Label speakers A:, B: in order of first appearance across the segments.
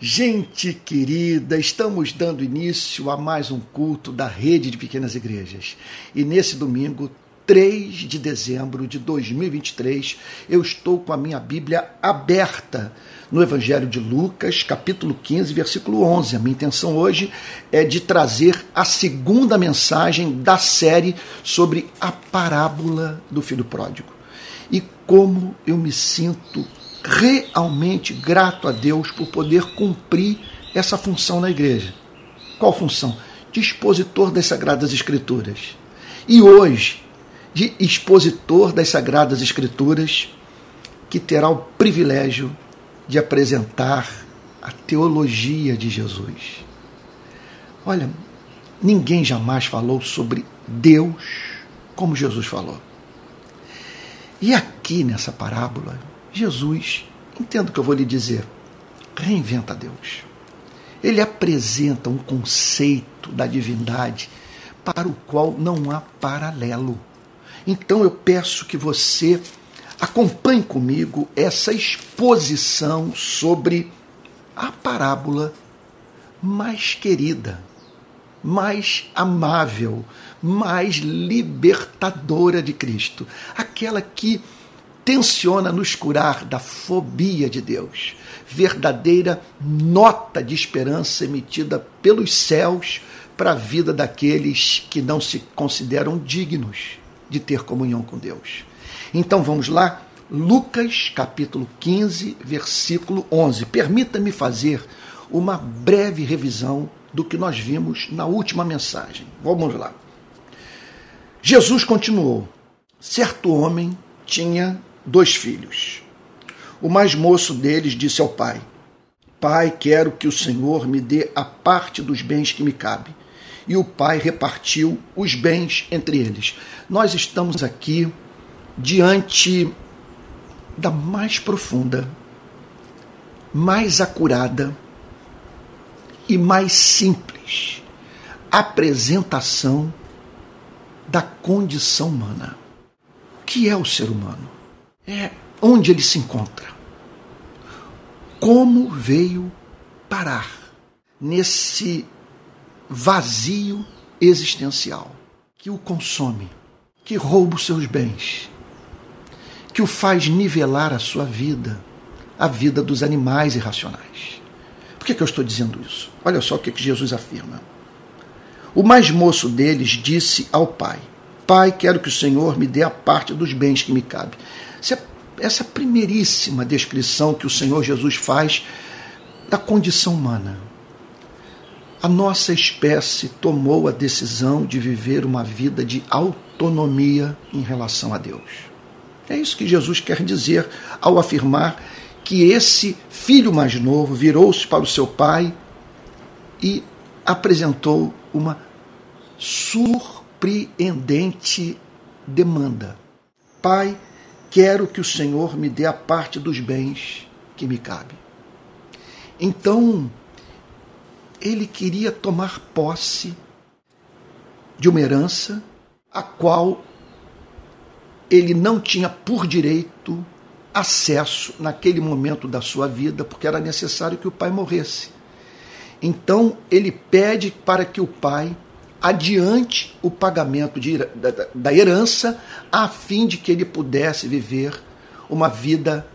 A: Gente querida, estamos dando início a mais um culto da rede de pequenas igrejas. E nesse domingo, 3 de dezembro de 2023, eu estou com a minha Bíblia aberta no Evangelho de Lucas, capítulo 15, versículo 11. A minha intenção hoje é de trazer a segunda mensagem da série sobre a parábola do filho pródigo. E como eu me sinto realmente grato a Deus por poder cumprir essa função na igreja. Qual função? De expositor das Sagradas Escrituras. E hoje, de expositor das Sagradas Escrituras, que terá o privilégio de apresentar a teologia de Jesus. Olha, ninguém jamais falou sobre Deus como Jesus falou. E aqui nessa parábola, Jesus, entendo o que eu vou lhe dizer, reinventa Deus. Ele apresenta um conceito da divindade para o qual não há paralelo. Então eu peço que você acompanhe comigo essa exposição sobre a parábola mais querida, mais amável, mais libertadora de Cristo, aquela que tenciona nos curar da fobia de Deus, verdadeira nota de esperança emitida pelos céus para a vida daqueles que não se consideram dignos de ter comunhão com Deus. Então vamos lá, Lucas capítulo 15, versículo 11. Permita-me fazer uma breve revisão do que nós vimos na última mensagem. Vamos lá. Jesus continuou: certo homem tinha dois filhos. O mais moço deles disse ao pai: Pai, quero que o Senhor me dê a parte dos bens que me cabe. E o pai repartiu os bens entre eles. Nós estamos aqui diante da mais profunda, mais acurada e mais simples apresentação da condição humana. O que é o ser humano? É onde ele se encontra. Como veio parar nesse vazio existencial que o consome, que rouba os seus bens, que o faz nivelar a sua vida, a vida dos animais irracionais. Por que, que eu estou dizendo isso? Olha só o que, que Jesus afirma. O mais moço deles disse ao pai: Pai, quero que o Senhor me dê a parte dos bens que me cabe. Essa, essa primeiríssima descrição que o Senhor Jesus faz da condição humana. A nossa espécie tomou a decisão de viver uma vida de autonomia em relação a Deus. É isso que Jesus quer dizer ao afirmar que esse filho mais novo virou-se para o seu pai e apresentou uma surpreendente demanda. Pai, quero que o Senhor me dê a parte dos bens que me cabe. Então, ele queria tomar posse de uma herança a qual ele não tinha por direito acesso naquele momento da sua vida, porque era necessário que o pai morresse. Então ele pede para que o pai adiante o pagamento de, da, da herança, a fim de que ele pudesse viver uma vida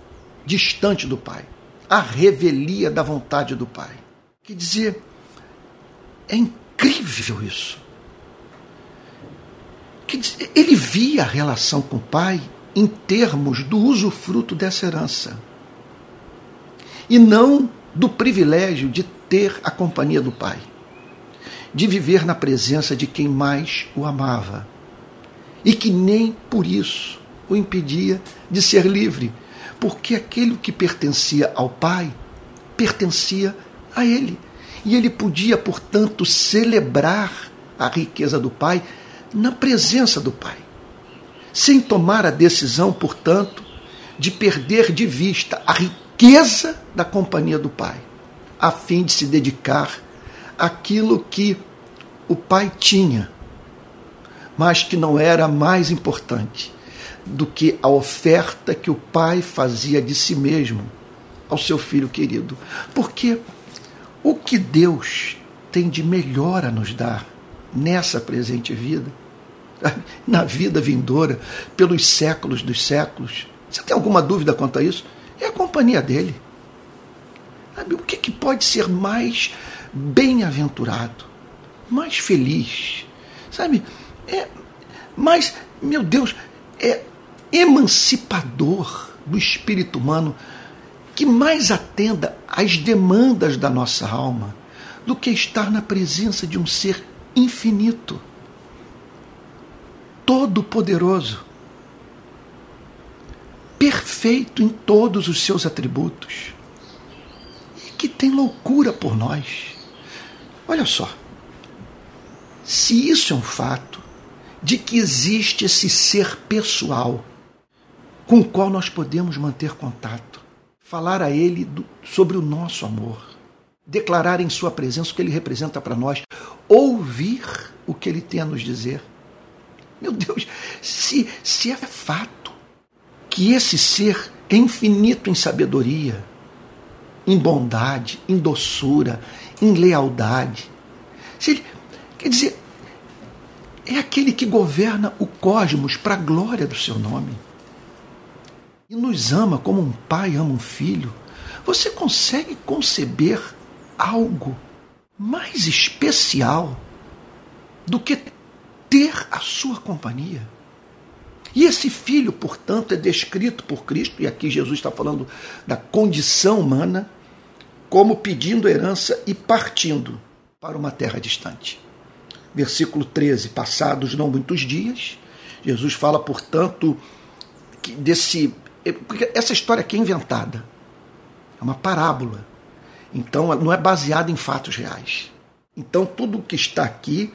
A: distante do Pai. A revelia da vontade do Pai. Quer dizer, é incrível isso. Quer dizer, ele via a relação com o Pai em termos do usufruto dessa herança. E não do privilégio de ter a companhia do Pai de viver na presença de quem mais o amava e que nem por isso o impedia de ser livre, porque aquilo que pertencia ao Pai pertencia a ele. E ele podia, portanto, celebrar a riqueza do Pai na presença do Pai, sem tomar a decisão, portanto, de perder de vista a riqueza da companhia do Pai, a fim de se dedicar àquilo que o pai tinha, mas que não era mais importante do que a oferta que o pai fazia de si mesmo ao seu filho querido. Porque o que Deus tem de melhor a nos dar nessa presente vida, na vida vindoura, pelos séculos dos séculos. Você tem alguma dúvida quanto a isso? É a companhia dele. O que, que pode ser mais bem-aventurado, mais feliz, sabe? É mais, meu Deus, é emancipador do espírito humano que mais atenda às demandas da nossa alma do que estar na presença de um ser infinito, todo-poderoso, perfeito em todos os seus atributos e que tem loucura por nós. Olha só, se isso é um fato de que existe esse ser pessoal com o qual nós podemos manter contato, falar a Ele do, sobre o nosso amor, declarar em Sua presença o que Ele representa para nós, ouvir o que Ele tem a nos dizer. Meu Deus, se, se é fato que esse ser é infinito em sabedoria, em bondade, em doçura, em lealdade. Quer dizer, é aquele que governa o cosmos para a glória do seu nome e nos ama como um pai ama um filho, você consegue conceber algo mais especial do que ter a sua companhia? E esse filho, portanto, é descrito por Cristo, e aqui Jesus está falando da condição humana, como pedindo herança e partindo para uma terra distante. Versículo 13: Passados não muitos dias, Jesus fala, portanto, desse porque essa história aqui é inventada. É uma parábola. Então, não é baseada em fatos reais. Então, tudo o que está aqui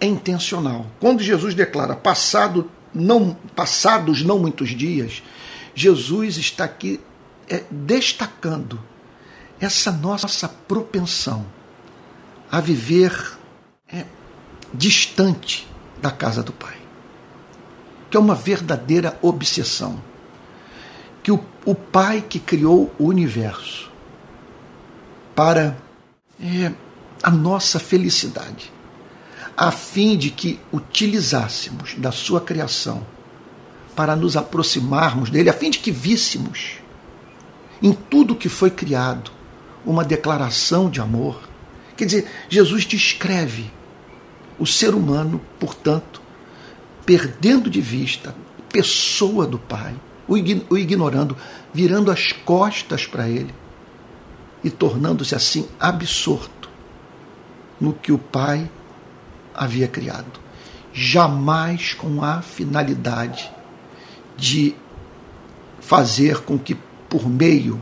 A: é intencional. Quando Jesus declara passado não, passados não muitos dias, Jesus está aqui é, destacando essa nossa propensão a viver é, distante da casa do Pai, que é uma verdadeira obsessão que o, o Pai que criou o universo para é, a nossa felicidade, a fim de que utilizássemos da sua criação para nos aproximarmos dele, a fim de que víssemos em tudo que foi criado uma declaração de amor. Quer dizer, Jesus descreve o ser humano, portanto, perdendo de vista a pessoa do Pai o ignorando, virando as costas para ele e tornando-se assim absorto no que o Pai havia criado. Jamais com a finalidade de fazer com que, por meio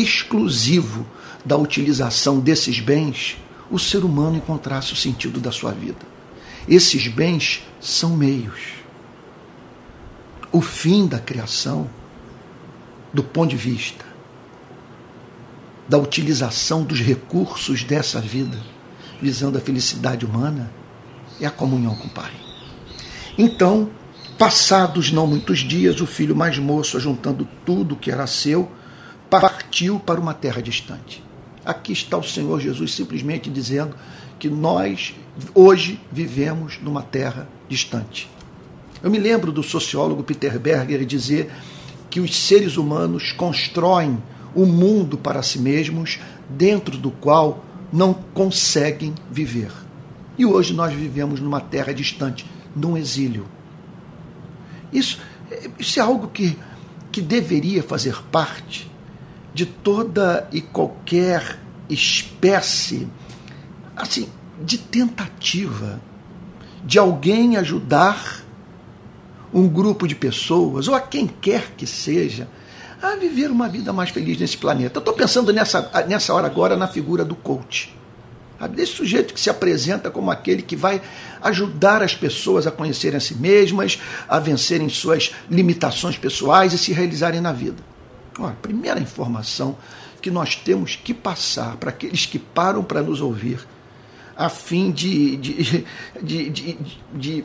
A: exclusivo da utilização desses bens, o ser humano encontrasse o sentido da sua vida. Esses bens são meios o fim da criação do ponto de vista da utilização dos recursos dessa vida, visando a felicidade humana, é a comunhão com o Pai. Então, passados não muitos dias, o filho mais moço, juntando tudo que era seu, partiu para uma terra distante. Aqui está o Senhor Jesus simplesmente dizendo que nós hoje vivemos numa terra distante. Eu me lembro do sociólogo Peter Berger dizer que os seres humanos constroem um mundo para si mesmos dentro do qual não conseguem viver. E hoje nós vivemos numa terra distante, num exílio. Isso, isso é algo que, que deveria fazer parte de toda e qualquer espécie assim, de tentativa de alguém ajudar um grupo de pessoas, ou a quem quer que seja, a viver uma vida mais feliz nesse planeta. Estou pensando nessa, nessa hora agora na figura do coach. Desse sujeito que se apresenta como aquele que vai ajudar as pessoas a conhecerem a si mesmas, a vencerem suas limitações pessoais e se realizarem na vida. Ó, a primeira informação que nós temos que passar para aqueles que param para nos ouvir, a fim de, de, de, de,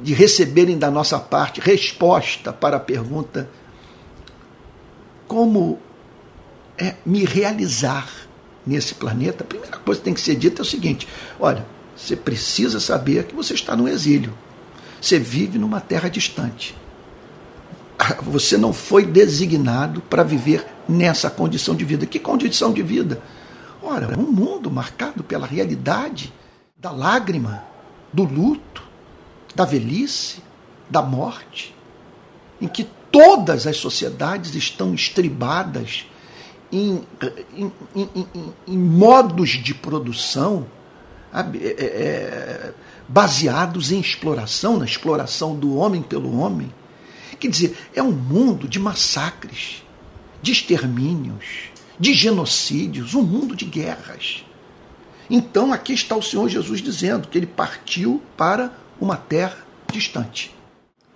A: de receberem da nossa parte resposta para a pergunta: como é me realizar nesse planeta, a primeira coisa que tem que ser dita é o seguinte: olha, você precisa saber que você está no exílio. Você vive numa terra distante. Você não foi designado para viver nessa condição de vida. Que condição de vida? Ora, um mundo marcado pela realidade da lágrima, do luto, da velhice, da morte, em que todas as sociedades estão estribadas em, em, em, em modos de produção é, é, baseados em exploração, na exploração do homem pelo homem. Quer dizer, é um mundo de massacres, de extermínios, de genocídios, um mundo de guerras. Então aqui está o Senhor Jesus dizendo que ele partiu para uma terra distante,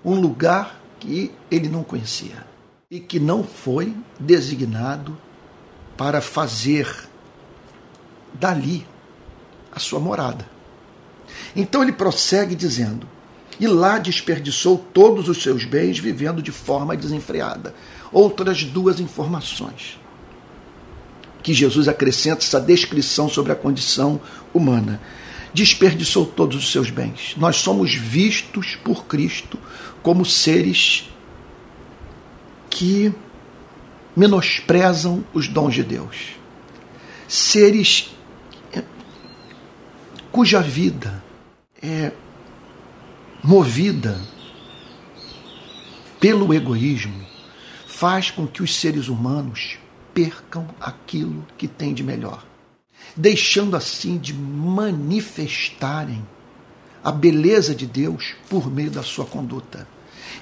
A: um lugar que ele não conhecia e que não foi designado para fazer dali a sua morada. Então ele prossegue dizendo: E lá desperdiçou todos os seus bens, vivendo de forma desenfreada. Outras duas informações que Jesus acrescenta essa descrição sobre a condição humana. Desperdiçou todos os seus bens. Nós somos vistos por Cristo como seres que menosprezam os dons de Deus. Seres cuja vida é movida pelo egoísmo, faz com que os seres humanos percam aquilo que têm de melhor, deixando assim de manifestarem a beleza de Deus por meio da sua conduta.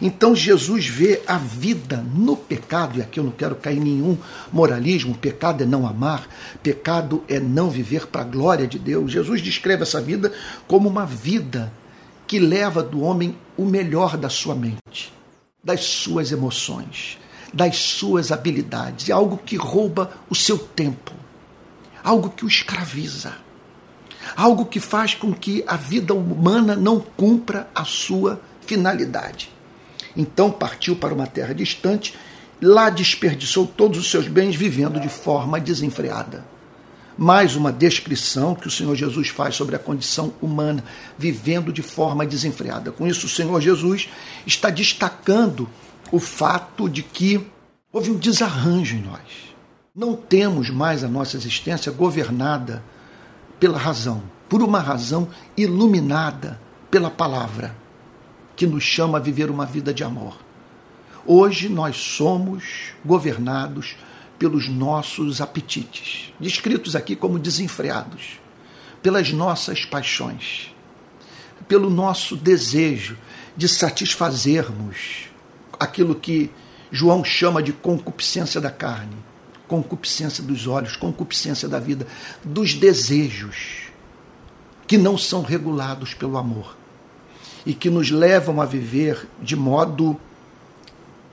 A: Então Jesus vê a vida no pecado, e aqui eu não quero cair em nenhum moralismo, pecado é não amar, pecado é não viver para a glória de Deus. Jesus descreve essa vida como uma vida que leva do homem o melhor da sua mente, das suas emoções, das suas habilidades. É algo que rouba o seu tempo, algo que o escraviza, algo que faz com que a vida humana não cumpra a sua finalidade. Então partiu para uma terra distante, lá desperdiçou todos os seus bens vivendo de forma desenfreada. Mais uma descrição que o Senhor Jesus faz sobre a condição humana, vivendo de forma desenfreada. Com isso, o Senhor Jesus está destacando o fato de que houve um desarranjo em nós. Não temos mais a nossa existência governada pela razão, por uma razão iluminada pela palavra que nos chama a viver uma vida de amor. Hoje nós somos governados pelos nossos apetites, descritos aqui como desenfreados, pelas nossas paixões, pelo nosso desejo de satisfazermos aquilo que João chama de concupiscência da carne, concupiscência dos olhos, concupiscência da vida, dos desejos que não são regulados pelo amor e que nos levam a viver de modo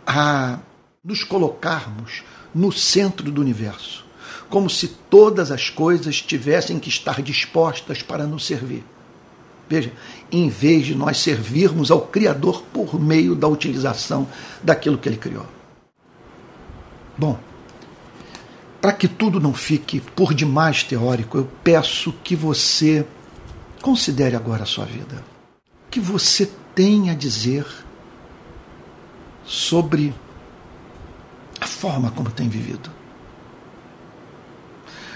A: a nos colocarmos no centro do universo, como se todas as coisas tivessem que estar dispostas para nos servir. Veja, em vez de nós servirmos ao Criador por meio da utilização daquilo que ele criou. Bom, para que tudo não fique por demais teórico, eu peço que você considere agora a sua vida que você tem a dizer sobre a forma como tem vivido.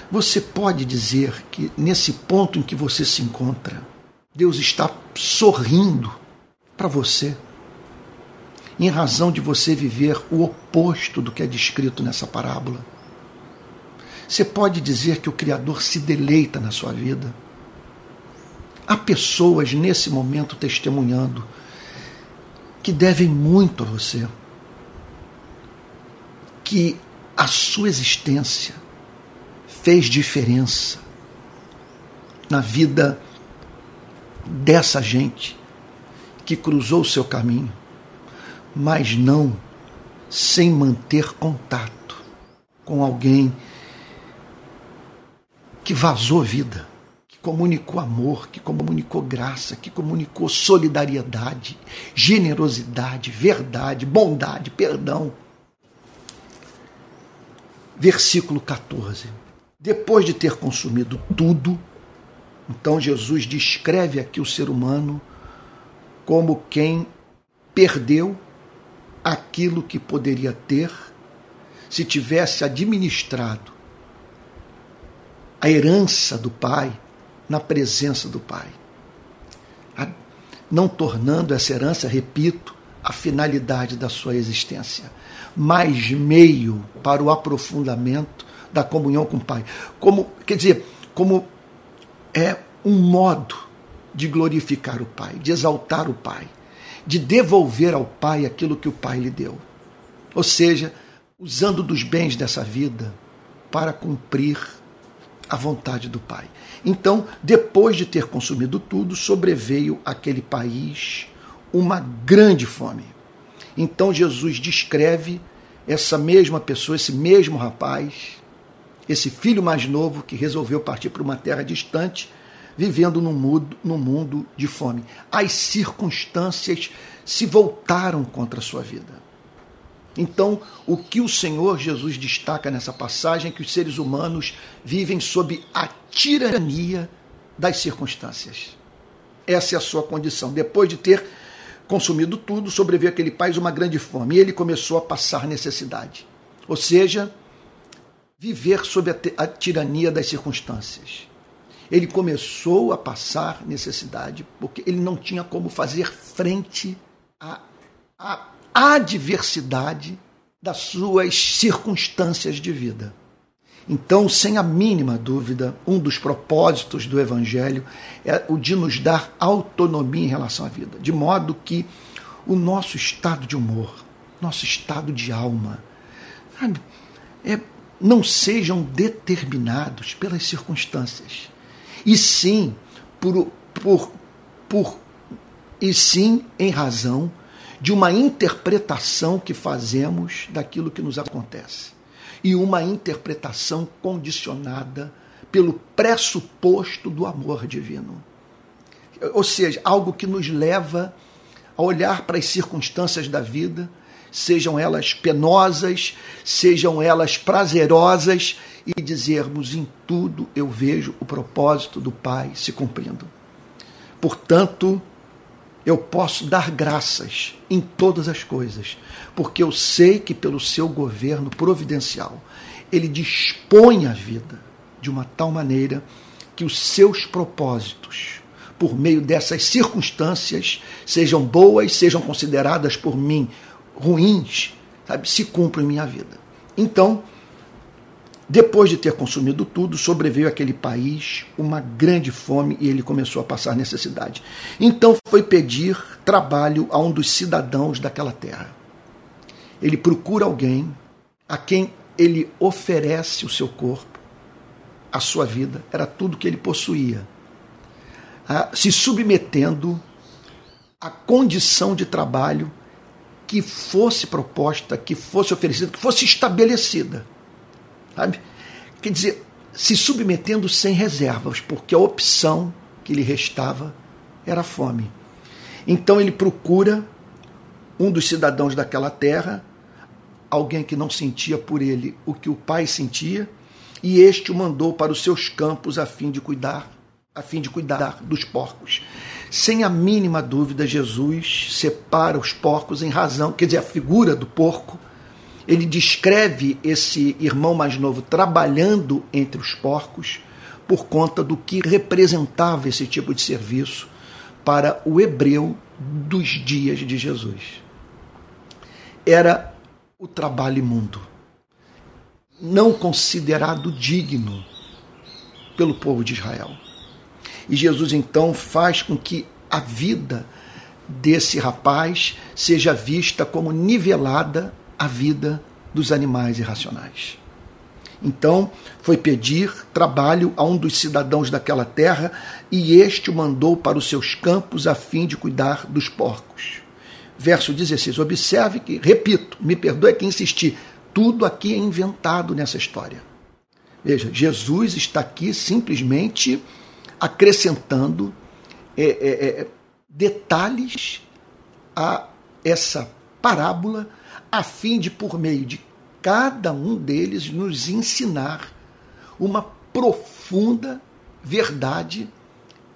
A: Você pode dizer que nesse ponto em que você se encontra, Deus está sorrindo para você, em razão de você viver o oposto do que é descrito nessa parábola. Você pode dizer que o Criador se deleita na sua vida Há pessoas nesse momento testemunhando que devem muito a você, que a sua existência fez diferença na vida dessa gente que cruzou o seu caminho, mas não sem manter contato com alguém que vazou vida comunicou amor, que comunicou graça, que comunicou solidariedade, generosidade, verdade, bondade, perdão. Versículo 14. depois de ter consumido tudo, então Jesus descreve aqui o ser humano como quem perdeu aquilo que poderia ter se tivesse administrado a herança do Pai na presença do Pai. Não tornando essa herança, repito, a finalidade da sua existência, mas meio para o aprofundamento da comunhão com o Pai. Como, quer dizer, como é um modo de glorificar o Pai, de exaltar o Pai, de devolver ao Pai aquilo que o Pai lhe deu. Ou seja, usando dos bens dessa vida para cumprir a vontade do Pai. Então, depois de ter consumido tudo, sobreveio aquele país uma grande fome. Então Jesus descreve essa mesma pessoa, esse mesmo rapaz, esse filho mais novo que resolveu partir para uma terra distante, vivendo num mundo, num mundo de fome. As circunstâncias se voltaram contra a sua vida. Então, o que o Senhor Jesus destaca nessa passagem é que os seres humanos vivem sob a tirania das circunstâncias. Essa é a sua condição. Depois de ter consumido tudo, sobreveio aquele país uma grande fome e ele começou a passar necessidade. Ou seja, viver sob a, a tirania das circunstâncias. Ele começou a passar necessidade porque ele não tinha como fazer frente à, à adversidade das suas circunstâncias de vida. Então, sem a mínima dúvida, um dos propósitos do Evangelho é o de nos dar autonomia em relação à vida, de modo que o nosso estado de humor, nosso estado de alma, sabe, é, não sejam determinados pelas circunstâncias, e sim por, por, por e sim em razão de uma interpretação que fazemos daquilo que nos acontece e uma interpretação condicionada pelo pressuposto do amor divino. Ou seja, algo que nos leva a olhar para as circunstâncias da vida, sejam elas penosas, sejam elas prazerosas, e dizermos: em tudo eu vejo o propósito do Pai se cumprindo. Portanto, eu posso dar graças em todas as coisas, porque eu sei que pelo seu governo providencial ele dispõe a vida de uma tal maneira que os seus propósitos, por meio dessas circunstâncias, sejam boas, sejam consideradas por mim ruins, sabe, se cumprem em minha vida. Então, depois de ter consumido tudo, sobreveio àquele país uma grande fome e ele começou a passar necessidade. Então foi pedir trabalho a um dos cidadãos daquela terra. Ele procura alguém a quem ele oferece o seu corpo, a sua vida, era tudo que ele possuía, se submetendo à condição de trabalho que fosse proposta, que fosse oferecida, que fosse estabelecida sabe? Quer dizer, se submetendo sem reservas, porque a opção que lhe restava era a fome. Então ele procura um dos cidadãos daquela terra, alguém que não sentia por ele o que o pai sentia, e este o mandou para os seus campos a fim de cuidar, a fim de cuidar dos porcos. Sem a mínima dúvida, Jesus separa os porcos em razão, quer dizer, a figura do porco ele descreve esse irmão mais novo trabalhando entre os porcos por conta do que representava esse tipo de serviço para o hebreu dos dias de Jesus. Era o trabalho imundo, não considerado digno pelo povo de Israel. E Jesus então faz com que a vida desse rapaz seja vista como nivelada a vida dos animais irracionais. Então foi pedir trabalho a um dos cidadãos daquela terra, e este o mandou para os seus campos a fim de cuidar dos porcos. Verso 16. Observe que, repito, me perdoe que insistir, tudo aqui é inventado nessa história. Veja, Jesus está aqui simplesmente acrescentando é, é, é, detalhes a essa parábola a fim de, por meio de cada um deles, nos ensinar uma profunda verdade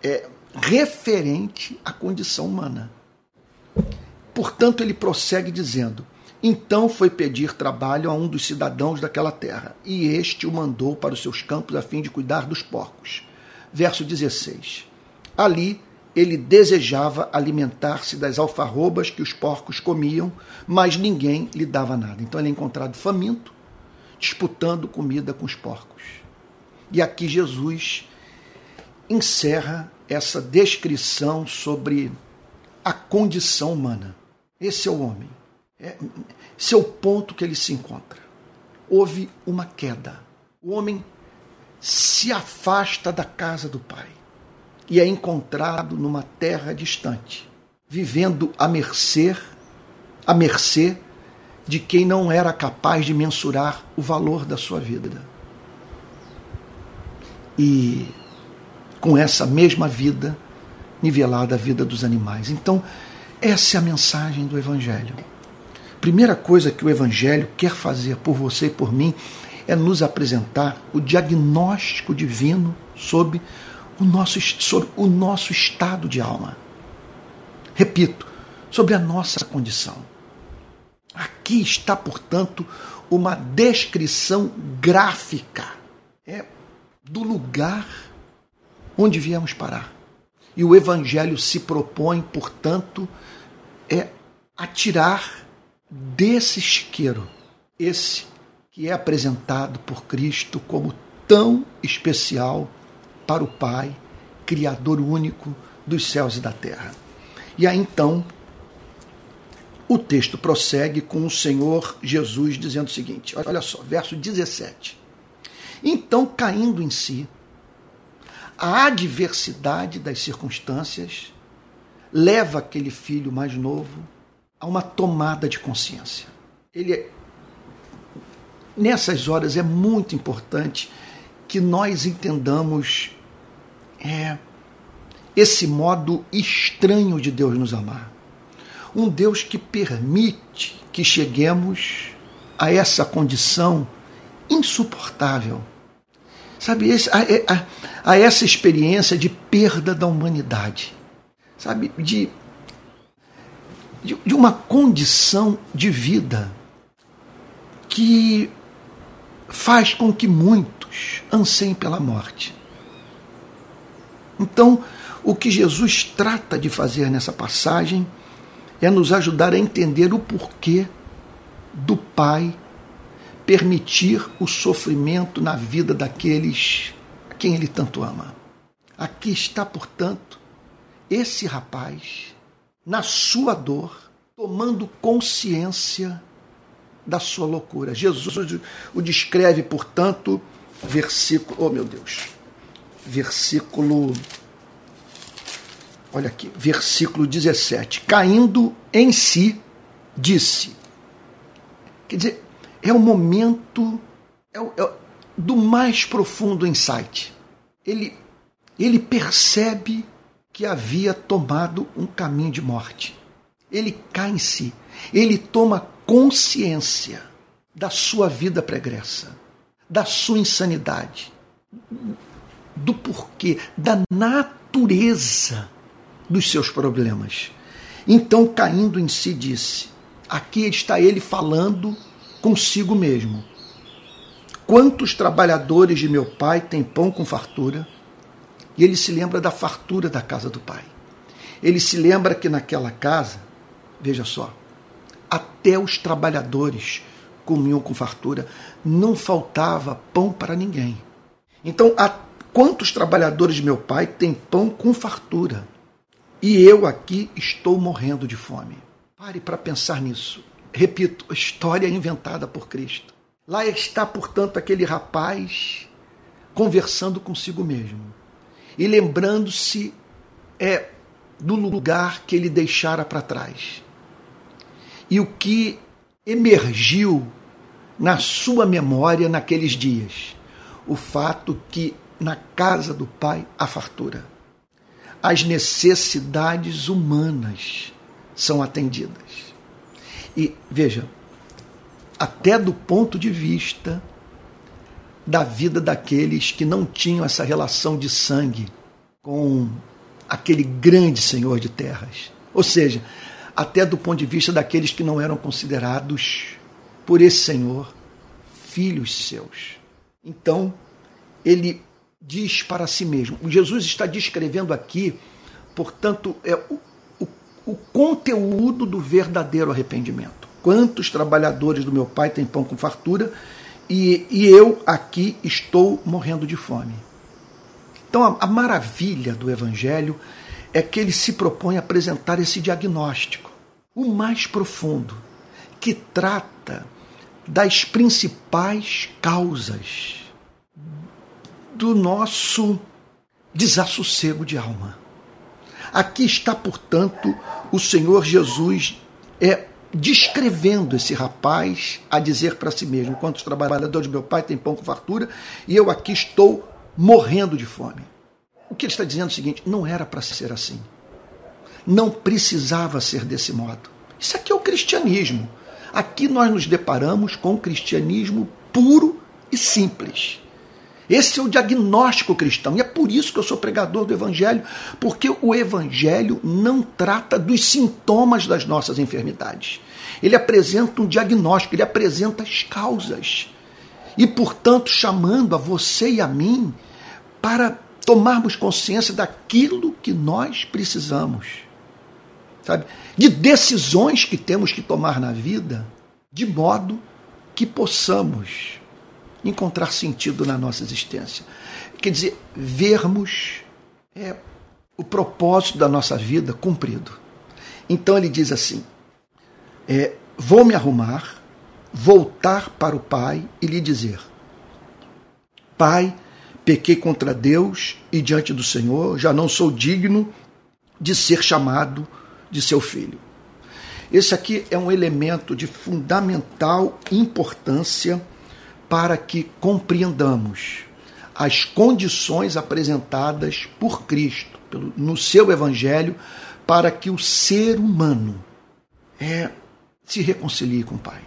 A: é, referente à condição humana. Portanto, ele prossegue dizendo: Então foi pedir trabalho a um dos cidadãos daquela terra, e este o mandou para os seus campos a fim de cuidar dos porcos. Verso 16. Ali ele desejava alimentar-se das alfarrobas que os porcos comiam, mas ninguém lhe dava nada. Então ele é encontrado faminto, disputando comida com os porcos. E aqui Jesus encerra essa descrição sobre a condição humana. Esse é o homem. É, esse é o ponto que ele se encontra. Houve uma queda. O homem se afasta da casa do Pai e é encontrado numa terra distante, vivendo à mercê, à mercê de quem não era capaz de mensurar o valor da sua vida. E com essa mesma vida nivelada a vida dos animais. Então, essa é a mensagem do Evangelho. Primeira coisa que o Evangelho quer fazer por você e por mim é nos apresentar o diagnóstico divino sobre o nosso, sobre o nosso estado de alma. Repito, sobre a nossa condição. Aqui está, portanto, uma descrição gráfica é, do lugar onde viemos parar. E o Evangelho se propõe, portanto, é a tirar desse chiqueiro, esse que é apresentado por Cristo como tão especial para o Pai, Criador único dos céus e da terra. E aí então, o texto prossegue com o Senhor Jesus dizendo o seguinte: olha só, verso 17. Então, caindo em si, a adversidade das circunstâncias leva aquele filho mais novo a uma tomada de consciência. Ele é, nessas horas é muito importante que nós entendamos é, esse modo estranho de Deus nos amar. Um Deus que permite que cheguemos a essa condição insuportável. Sabe, esse, a, a, a essa experiência de perda da humanidade. Sabe, de de, de uma condição de vida que faz com que muitos anseiem pela morte. Então, o que Jesus trata de fazer nessa passagem é nos ajudar a entender o porquê do Pai permitir o sofrimento na vida daqueles a quem ele tanto ama. Aqui está, portanto, esse rapaz na sua dor, tomando consciência da sua loucura. Jesus o descreve, portanto, versículo, oh meu Deus, versículo, olha aqui, versículo 17: caindo em si, disse. Quer dizer, é o momento é o, é do mais profundo insight. Ele, ele percebe que havia tomado um caminho de morte. Ele cai em si, ele toma consciência da sua vida pregressa, da sua insanidade, do porquê, da natureza dos seus problemas. Então, caindo em si, disse: Aqui está ele falando consigo mesmo. Quantos trabalhadores de meu pai têm pão com fartura? E ele se lembra da fartura da casa do pai. Ele se lembra que naquela casa, veja só, até os trabalhadores comiam com fartura, não faltava pão para ninguém. Então, há quantos trabalhadores de meu pai têm pão com fartura? E eu aqui estou morrendo de fome. Pare para pensar nisso. Repito, história inventada por Cristo. Lá está, portanto, aquele rapaz conversando consigo mesmo e lembrando-se é, do lugar que ele deixara para trás. E o que emergiu na sua memória naqueles dias? O fato que na casa do Pai há fartura. As necessidades humanas são atendidas. E veja, até do ponto de vista da vida daqueles que não tinham essa relação de sangue com aquele grande Senhor de terras. Ou seja, até do ponto de vista daqueles que não eram considerados por esse Senhor filhos seus. Então, ele diz para si mesmo. Jesus está descrevendo aqui, portanto, é o, o, o conteúdo do verdadeiro arrependimento. Quantos trabalhadores do meu pai têm pão com fartura e, e eu aqui estou morrendo de fome? Então, a, a maravilha do Evangelho é que ele se propõe a apresentar esse diagnóstico, o mais profundo, que trata das principais causas do nosso desassossego de alma. Aqui está, portanto, o Senhor Jesus é descrevendo esse rapaz a dizer para si mesmo: quantos trabalhadores do meu pai têm pão com fartura e eu aqui estou morrendo de fome. O que ele está dizendo é o seguinte: não era para ser assim. Não precisava ser desse modo. Isso aqui é o cristianismo. Aqui nós nos deparamos com o cristianismo puro e simples. Esse é o diagnóstico cristão. E é por isso que eu sou pregador do Evangelho, porque o Evangelho não trata dos sintomas das nossas enfermidades. Ele apresenta um diagnóstico, ele apresenta as causas. E, portanto, chamando a você e a mim para tomarmos consciência daquilo que nós precisamos. Sabe? De decisões que temos que tomar na vida, de modo que possamos encontrar sentido na nossa existência. Quer dizer, vermos é, o propósito da nossa vida cumprido. Então ele diz assim: é, vou me arrumar, voltar para o Pai e lhe dizer: Pai, pequei contra Deus e diante do Senhor, já não sou digno de ser chamado de seu filho. Esse aqui é um elemento de fundamental importância para que compreendamos as condições apresentadas por Cristo no seu Evangelho para que o ser humano é, se reconcilie com o Pai.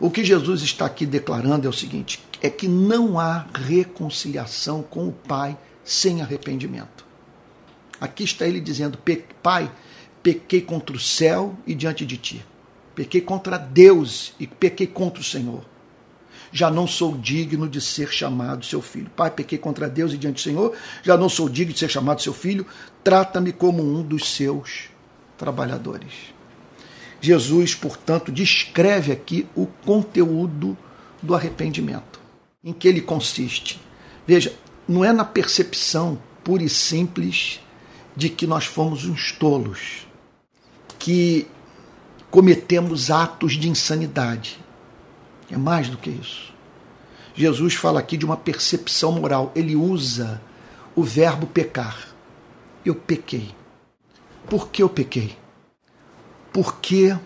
A: O que Jesus está aqui declarando é o seguinte: é que não há reconciliação com o Pai sem arrependimento. Aqui está ele dizendo: Pai, pequei contra o céu e diante de ti. Pequei contra Deus e pequei contra o Senhor já não sou digno de ser chamado seu filho. Pai, pequei contra Deus e diante do Senhor, já não sou digno de ser chamado seu filho, trata-me como um dos seus trabalhadores. Jesus, portanto, descreve aqui o conteúdo do arrependimento, em que ele consiste. Veja, não é na percepção pura e simples de que nós fomos uns tolos, que cometemos atos de insanidade. É mais do que isso. Jesus fala aqui de uma percepção moral. Ele usa o verbo pecar. Eu pequei. Por que eu pequei? Porque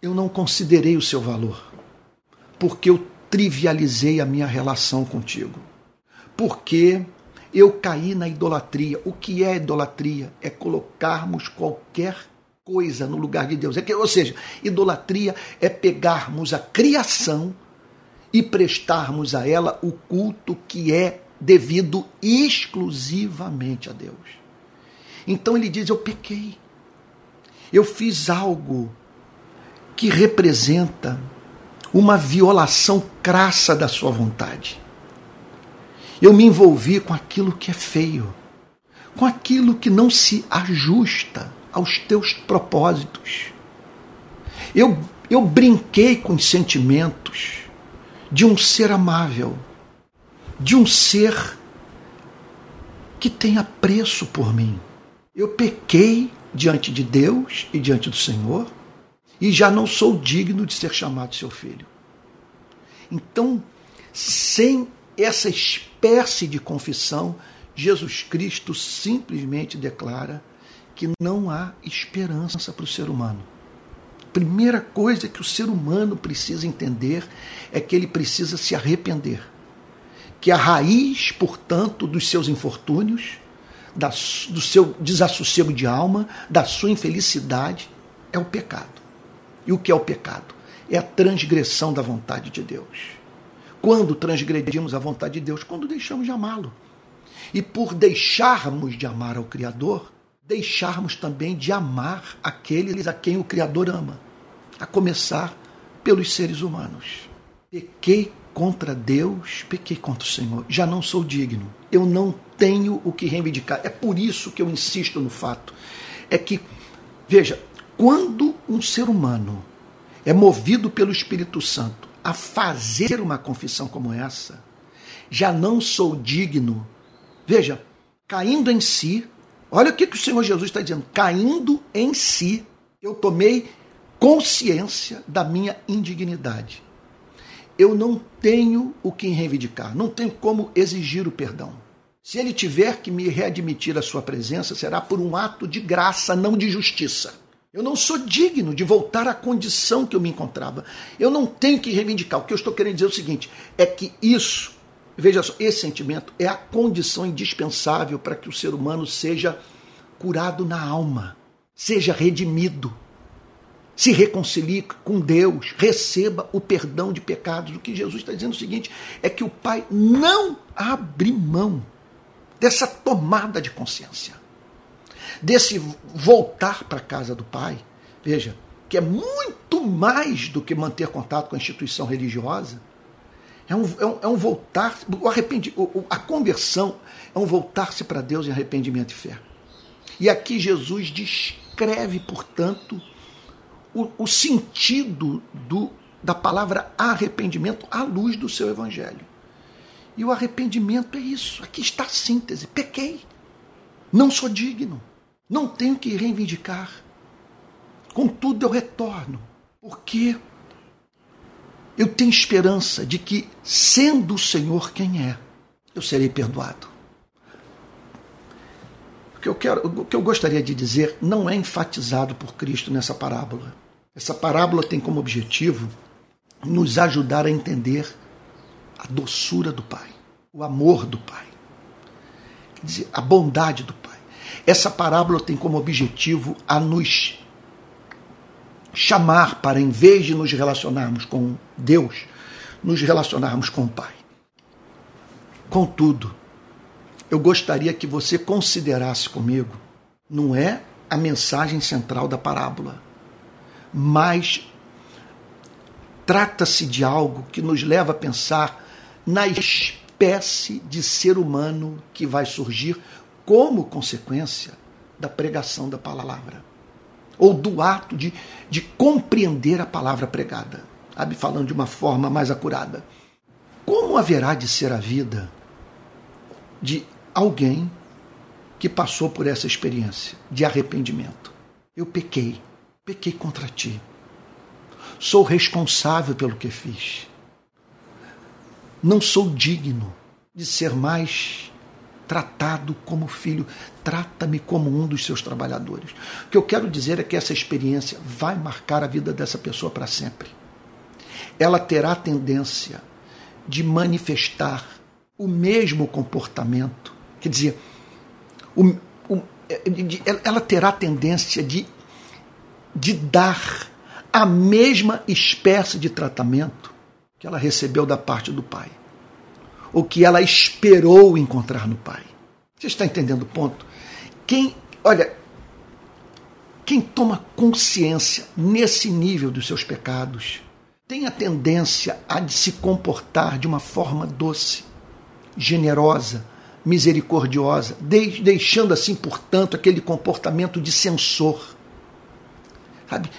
A: eu não considerei o seu valor. Porque eu trivializei a minha relação contigo. Porque eu caí na idolatria. O que é idolatria? É colocarmos qualquer coisa no lugar de Deus. É que, ou seja, idolatria é pegarmos a criação e prestarmos a ela o culto que é devido exclusivamente a Deus. Então ele diz: Eu pequei. Eu fiz algo que representa uma violação crassa da sua vontade. Eu me envolvi com aquilo que é feio, com aquilo que não se ajusta aos teus propósitos. Eu, eu brinquei com os sentimentos de um ser amável, de um ser que tem apreço por mim. Eu pequei diante de Deus e diante do Senhor e já não sou digno de ser chamado seu filho. Então, sem essa espécie de confissão, Jesus Cristo simplesmente declara que não há esperança para o ser humano. Primeira coisa que o ser humano precisa entender é que ele precisa se arrepender. Que a raiz, portanto, dos seus infortúnios, da, do seu desassossego de alma, da sua infelicidade, é o pecado. E o que é o pecado? É a transgressão da vontade de Deus. quando transgredimos a vontade de Deus? Quando deixamos de amá-lo. E por deixarmos de amar ao Criador, deixarmos também de amar aqueles a quem o Criador ama, a começar pelos seres humanos. Pequei contra Deus, pequei contra o Senhor. Já não sou digno. Eu não tenho o que reivindicar. É por isso que eu insisto no fato. É que, veja, quando um ser humano é movido pelo Espírito Santo a fazer uma confissão como essa, já não sou digno. Veja, caindo em si, olha o que, que o Senhor Jesus está dizendo: caindo em si, eu tomei consciência da minha indignidade eu não tenho o que reivindicar, não tenho como exigir o perdão. Se ele tiver que me readmitir a sua presença, será por um ato de graça, não de justiça. Eu não sou digno de voltar à condição que eu me encontrava. Eu não tenho que reivindicar. O que eu estou querendo dizer é o seguinte: é que isso, veja só, esse sentimento é a condição indispensável para que o ser humano seja curado na alma, seja redimido se reconcilie com Deus, receba o perdão de pecados. O que Jesus está dizendo é o seguinte: é que o Pai não abre mão dessa tomada de consciência, desse voltar para a casa do Pai. Veja, que é muito mais do que manter contato com a instituição religiosa. É um, é um, é um voltar, o arrependi, a conversão é um voltar-se para Deus em arrependimento e fé. E aqui Jesus descreve, portanto, o, o sentido do, da palavra arrependimento à luz do seu evangelho. E o arrependimento é isso. Aqui está a síntese. Pequei. Não sou digno. Não tenho que reivindicar. Contudo, eu retorno. Porque eu tenho esperança de que, sendo o Senhor quem é, eu serei perdoado. O que eu, quero, o que eu gostaria de dizer não é enfatizado por Cristo nessa parábola. Essa parábola tem como objetivo nos ajudar a entender a doçura do Pai, o amor do Pai, quer dizer, a bondade do Pai. Essa parábola tem como objetivo a nos chamar para, em vez de nos relacionarmos com Deus, nos relacionarmos com o Pai. Contudo, eu gostaria que você considerasse comigo, não é a mensagem central da parábola mas trata-se de algo que nos leva a pensar na espécie de ser humano que vai surgir como consequência da pregação da palavra, ou do ato de, de compreender a palavra pregada, sabe? falando de uma forma mais acurada. Como haverá de ser a vida de alguém que passou por essa experiência de arrependimento? Eu pequei pequei contra ti. Sou responsável pelo que fiz. Não sou digno de ser mais tratado como filho. Trata-me como um dos seus trabalhadores. O que eu quero dizer é que essa experiência vai marcar a vida dessa pessoa para sempre. Ela terá tendência de manifestar o mesmo comportamento, quer dizer, o, o, ela terá tendência de de dar a mesma espécie de tratamento que ela recebeu da parte do pai, o que ela esperou encontrar no pai. Você está entendendo o ponto? Quem, olha, quem toma consciência nesse nível dos seus pecados tem a tendência a se comportar de uma forma doce, generosa, misericordiosa, deixando assim, portanto, aquele comportamento de censor sabe,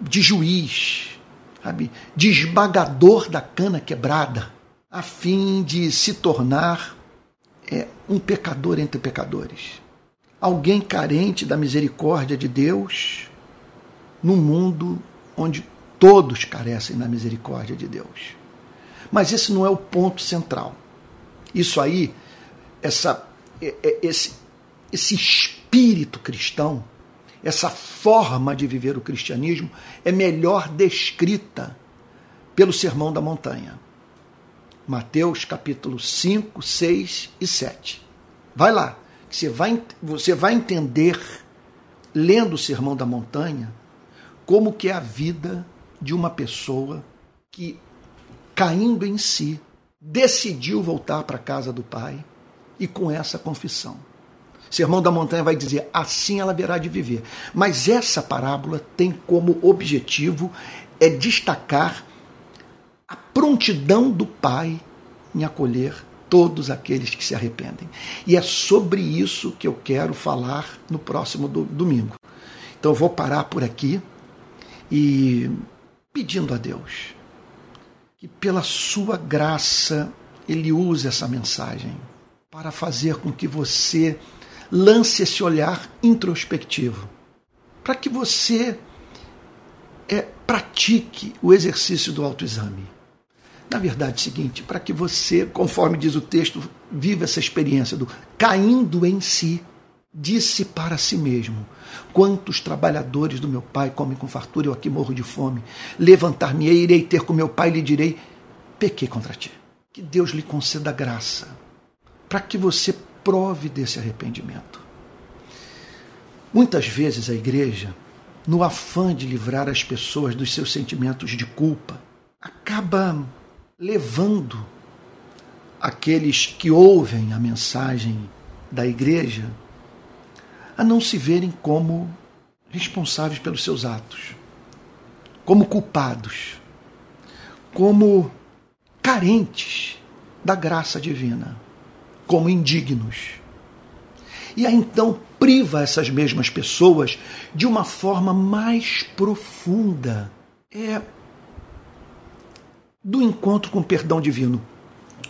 A: de juiz, sabe, de esmagador da cana quebrada, a fim de se tornar é, um pecador entre pecadores. Alguém carente da misericórdia de Deus num mundo onde todos carecem da misericórdia de Deus. Mas esse não é o ponto central. Isso aí, essa, é, é, esse, esse espírito cristão, essa forma de viver o cristianismo é melhor descrita pelo Sermão da Montanha. Mateus capítulo 5, 6 e 7. Vai lá, você vai, você vai entender, lendo o Sermão da Montanha, como que é a vida de uma pessoa que, caindo em si, decidiu voltar para a casa do pai e com essa confissão. Sermão da Montanha vai dizer: assim ela haverá de viver. Mas essa parábola tem como objetivo é destacar a prontidão do pai em acolher todos aqueles que se arrependem. E é sobre isso que eu quero falar no próximo do, domingo. Então eu vou parar por aqui e pedindo a Deus que pela sua graça ele use essa mensagem para fazer com que você lance esse olhar introspectivo, para que você é, pratique o exercício do autoexame. Na verdade, é o seguinte, para que você, conforme diz o texto, viva essa experiência do caindo em si, disse para si mesmo: Quantos trabalhadores do meu pai comem com fartura, eu aqui morro de fome. Levantar-me-ei, irei ter com meu pai e lhe direi: Pequei contra ti. Que Deus lhe conceda graça, para que você prove desse arrependimento. Muitas vezes a igreja, no afã de livrar as pessoas dos seus sentimentos de culpa, acaba levando aqueles que ouvem a mensagem da igreja a não se verem como responsáveis pelos seus atos, como culpados, como carentes da graça divina, como indignos. E aí então priva essas mesmas pessoas de uma forma mais profunda é do encontro com o perdão divino,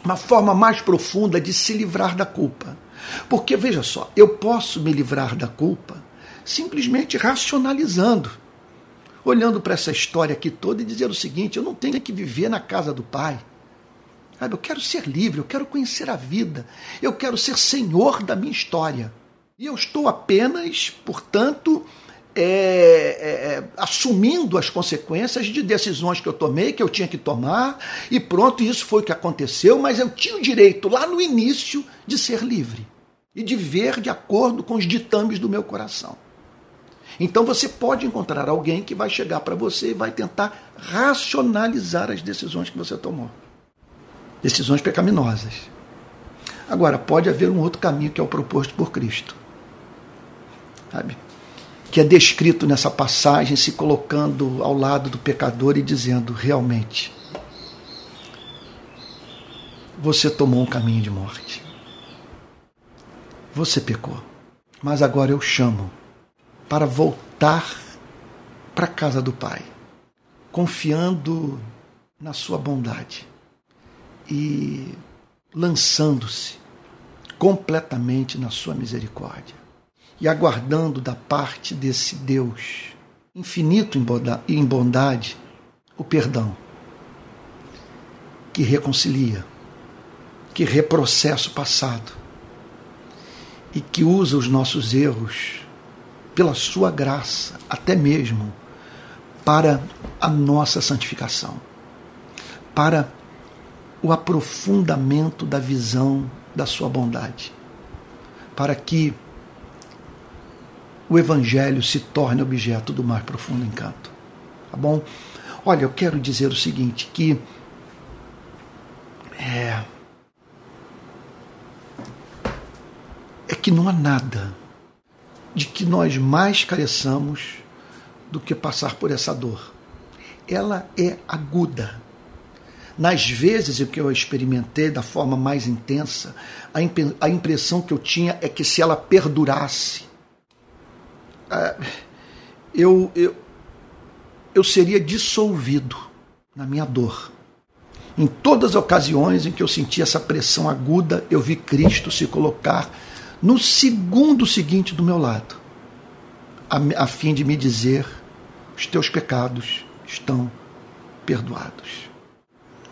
A: uma forma mais profunda de se livrar da culpa. Porque, veja só, eu posso me livrar da culpa simplesmente racionalizando, olhando para essa história aqui toda e dizendo o seguinte: eu não tenho que viver na casa do Pai. Eu quero ser livre, eu quero conhecer a vida, eu quero ser senhor da minha história. E eu estou apenas, portanto, é, é, assumindo as consequências de decisões que eu tomei, que eu tinha que tomar, e pronto, isso foi o que aconteceu, mas eu tinha o direito lá no início de ser livre e de viver de acordo com os ditames do meu coração. Então você pode encontrar alguém que vai chegar para você e vai tentar racionalizar as decisões que você tomou. Decisões pecaminosas. Agora, pode haver um outro caminho que é o proposto por Cristo. Sabe? Que é descrito nessa passagem, se colocando ao lado do pecador e dizendo: realmente, você tomou um caminho de morte. Você pecou. Mas agora eu chamo para voltar para a casa do Pai, confiando na sua bondade e lançando-se completamente na sua misericórdia e aguardando da parte desse Deus infinito em bondade o perdão que reconcilia, que reprocessa o passado e que usa os nossos erros pela sua graça, até mesmo para a nossa santificação, para o aprofundamento da visão da sua bondade, para que o evangelho se torne objeto do mais profundo encanto. Tá bom? Olha, eu quero dizer o seguinte que é, é que não há nada de que nós mais careçamos do que passar por essa dor. Ela é aguda. Nas vezes em que eu experimentei da forma mais intensa, a impressão que eu tinha é que se ela perdurasse, eu, eu, eu seria dissolvido na minha dor. Em todas as ocasiões em que eu senti essa pressão aguda, eu vi Cristo se colocar no segundo seguinte do meu lado, a, a fim de me dizer: os teus pecados estão perdoados.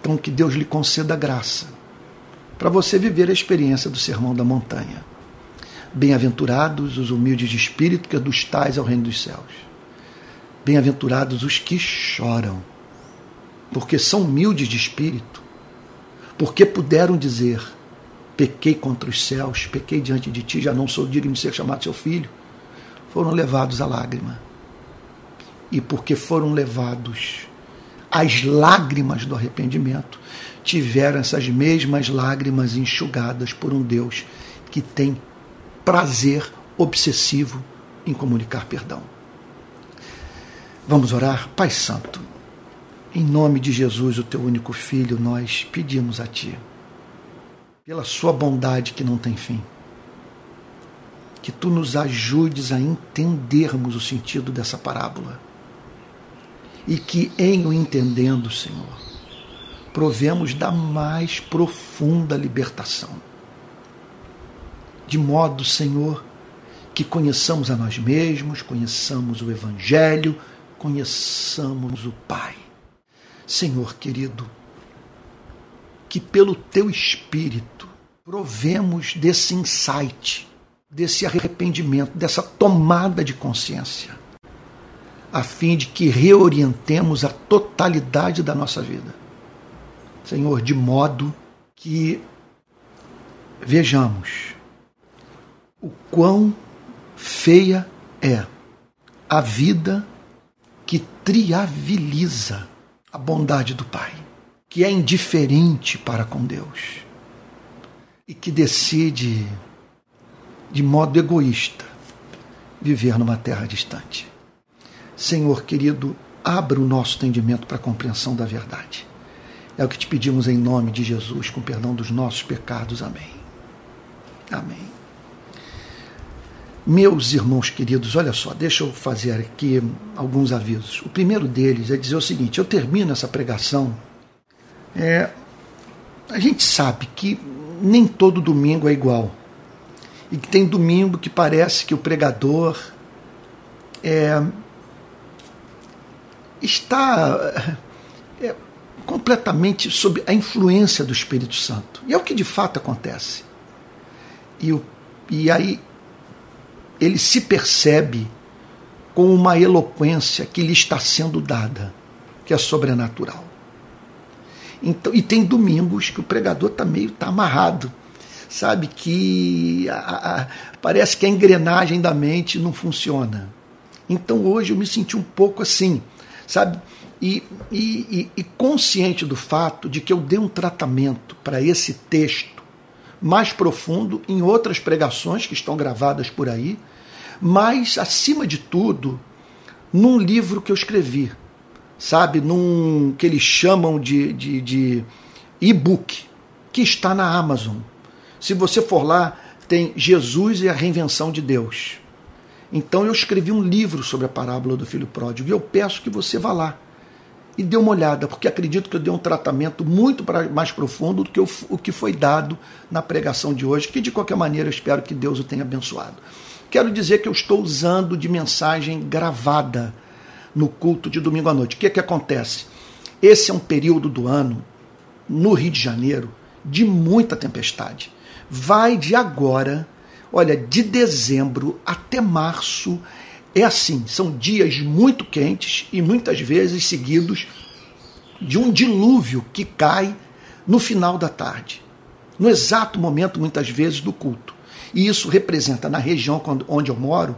A: Então, que Deus lhe conceda graça para você viver a experiência do Sermão da Montanha. Bem-aventurados os humildes de espírito, que dos tais ao reino dos céus. Bem-aventurados os que choram, porque são humildes de espírito, porque puderam dizer: pequei contra os céus, pequei diante de ti, já não sou digno de ser chamado seu filho, foram levados à lágrima. E porque foram levados as lágrimas do arrependimento, tiveram essas mesmas lágrimas enxugadas por um Deus que tem prazer obsessivo em comunicar perdão. Vamos orar? Pai Santo, em nome de Jesus, o teu único filho, nós pedimos a ti, pela sua bondade que não tem fim, que tu nos ajudes a entendermos o sentido dessa parábola e que, em o entendendo, Senhor, provemos da mais profunda libertação. De modo, Senhor, que conheçamos a nós mesmos, conheçamos o Evangelho, conheçamos o Pai. Senhor querido, que pelo Teu Espírito provemos desse insight, desse arrependimento, dessa tomada de consciência a fim de que reorientemos a totalidade da nossa vida. Senhor, de modo que vejamos o quão feia é a vida que triaviliza a bondade do Pai, que é indiferente para com Deus e que decide, de modo egoísta, viver numa terra distante. Senhor querido, abra o nosso entendimento para a compreensão da verdade. É o que te pedimos em nome de Jesus, com perdão dos nossos pecados. Amém. Amém. Meus irmãos queridos, olha só, deixa eu fazer aqui alguns avisos. O primeiro deles é dizer o seguinte: eu termino essa pregação. É, a gente sabe que nem todo domingo é igual. E que tem domingo que parece que o pregador é, está é, completamente sob a influência do Espírito Santo. E é o que de fato acontece. E, o, e aí ele se percebe com uma eloquência que lhe está sendo dada, que é sobrenatural. Então, e tem domingos que o pregador está meio tá amarrado, sabe? Que a, a, parece que a engrenagem da mente não funciona. Então hoje eu me senti um pouco assim sabe? E, e, e, consciente do fato de que eu dei um tratamento para esse texto mais profundo em outras pregações que estão gravadas por aí, mas, acima de tudo, num livro que eu escrevi, sabe? Num que eles chamam de, de, de e-book, que está na Amazon. Se você for lá, tem Jesus e a Reinvenção de Deus. Então eu escrevi um livro sobre a parábola do filho pródigo e eu peço que você vá lá e dê uma olhada, porque acredito que eu dei um tratamento muito mais profundo do que o que foi dado na pregação de hoje, que de qualquer maneira eu espero que Deus o tenha abençoado. Quero dizer que eu estou usando de mensagem gravada no culto de domingo à noite. O que é que acontece? Esse é um período do ano, no Rio de Janeiro, de muita tempestade. Vai de agora Olha, de dezembro até março é assim, são dias muito quentes e muitas vezes seguidos de um dilúvio que cai no final da tarde, no exato momento, muitas vezes, do culto. E isso representa, na região onde eu moro,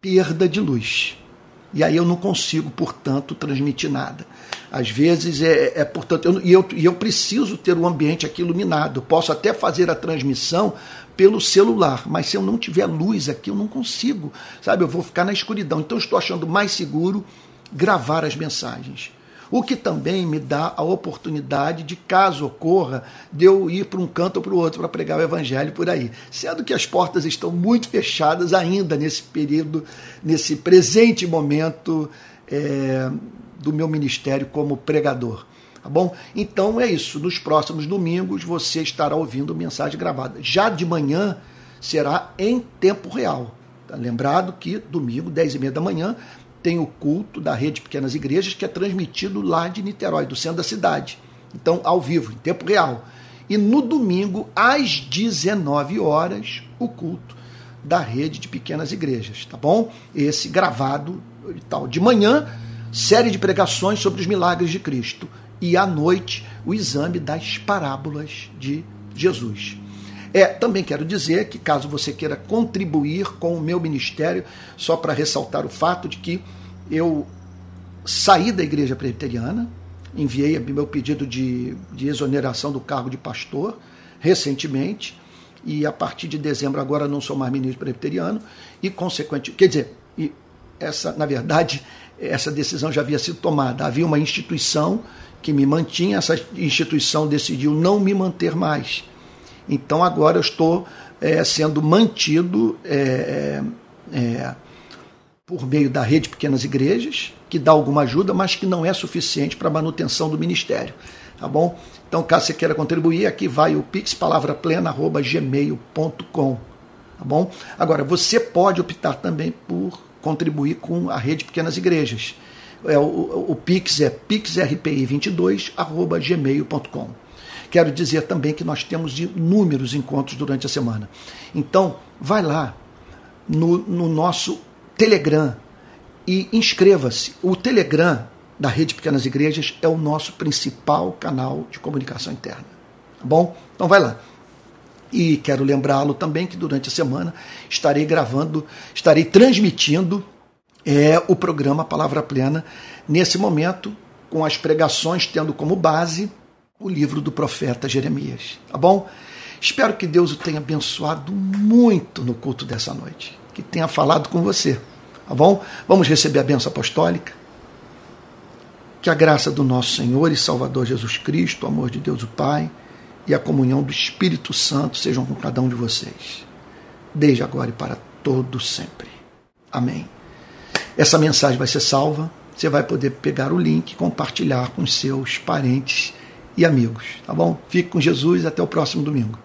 A: perda de luz. E aí eu não consigo, portanto, transmitir nada. Às vezes é, é portanto, eu, e, eu, e eu preciso ter o ambiente aqui iluminado. Posso até fazer a transmissão pelo celular, mas se eu não tiver luz aqui, eu não consigo, sabe? Eu vou ficar na escuridão. Então, estou achando mais seguro gravar as mensagens. O que também me dá a oportunidade de, caso ocorra, de eu ir para um canto ou para o outro para pregar o evangelho por aí. Sendo que as portas estão muito fechadas ainda nesse período, nesse presente momento é, do meu ministério como pregador. Tá bom? Então é isso. Nos próximos domingos você estará ouvindo mensagem gravada. Já de manhã será em tempo real. Tá lembrado que domingo, 10 e meia da manhã, tem o culto da Rede Pequenas Igrejas, que é transmitido lá de Niterói, do centro da cidade. Então, ao vivo, em tempo real. E no domingo, às 19 horas, o culto da Rede de Pequenas Igrejas, tá bom? Esse gravado e tal. De manhã, série de pregações sobre os milagres de Cristo e à noite o exame das parábolas de Jesus. É, também quero dizer que caso você queira contribuir com o meu ministério, só para ressaltar o fato de que eu saí da igreja presbiteriana, enviei meu pedido de, de exoneração do cargo de pastor recentemente e a partir de dezembro agora não sou mais ministro presbiteriano e consequente, quer dizer, essa na verdade essa decisão já havia sido tomada. Havia uma instituição que me mantinha, essa instituição decidiu não me manter mais. Então agora eu estou é, sendo mantido é, é, por meio da rede Pequenas Igrejas, que dá alguma ajuda, mas que não é suficiente para a manutenção do ministério. Tá bom? Então, caso você queira contribuir, aqui vai o pixpalavraplena.gmail.com. Tá bom? Agora, você pode optar também por contribuir com a rede Pequenas Igrejas. É, o, o, Pix é pixrpi22.gmail.com. Quero dizer também que nós temos inúmeros encontros durante a semana. Então, vai lá no, no nosso Telegram e inscreva-se. O Telegram da Rede Pequenas Igrejas é o nosso principal canal de comunicação interna. Tá bom? Então vai lá. E quero lembrá-lo também que durante a semana estarei gravando, estarei transmitindo é, o programa Palavra Plena, nesse momento, com as pregações tendo como base o livro do profeta Jeremias. Tá bom? Espero que Deus o tenha abençoado muito no culto dessa noite, que tenha falado com você. Tá bom? Vamos receber a benção apostólica. Que a graça do nosso Senhor e Salvador Jesus Cristo, o amor de Deus o Pai e a comunhão do Espírito Santo sejam com cada um de vocês, desde agora e para todo sempre. Amém. Essa mensagem vai ser salva, você vai poder pegar o link e compartilhar com seus parentes e amigos, tá bom? Fique com Jesus até o próximo domingo.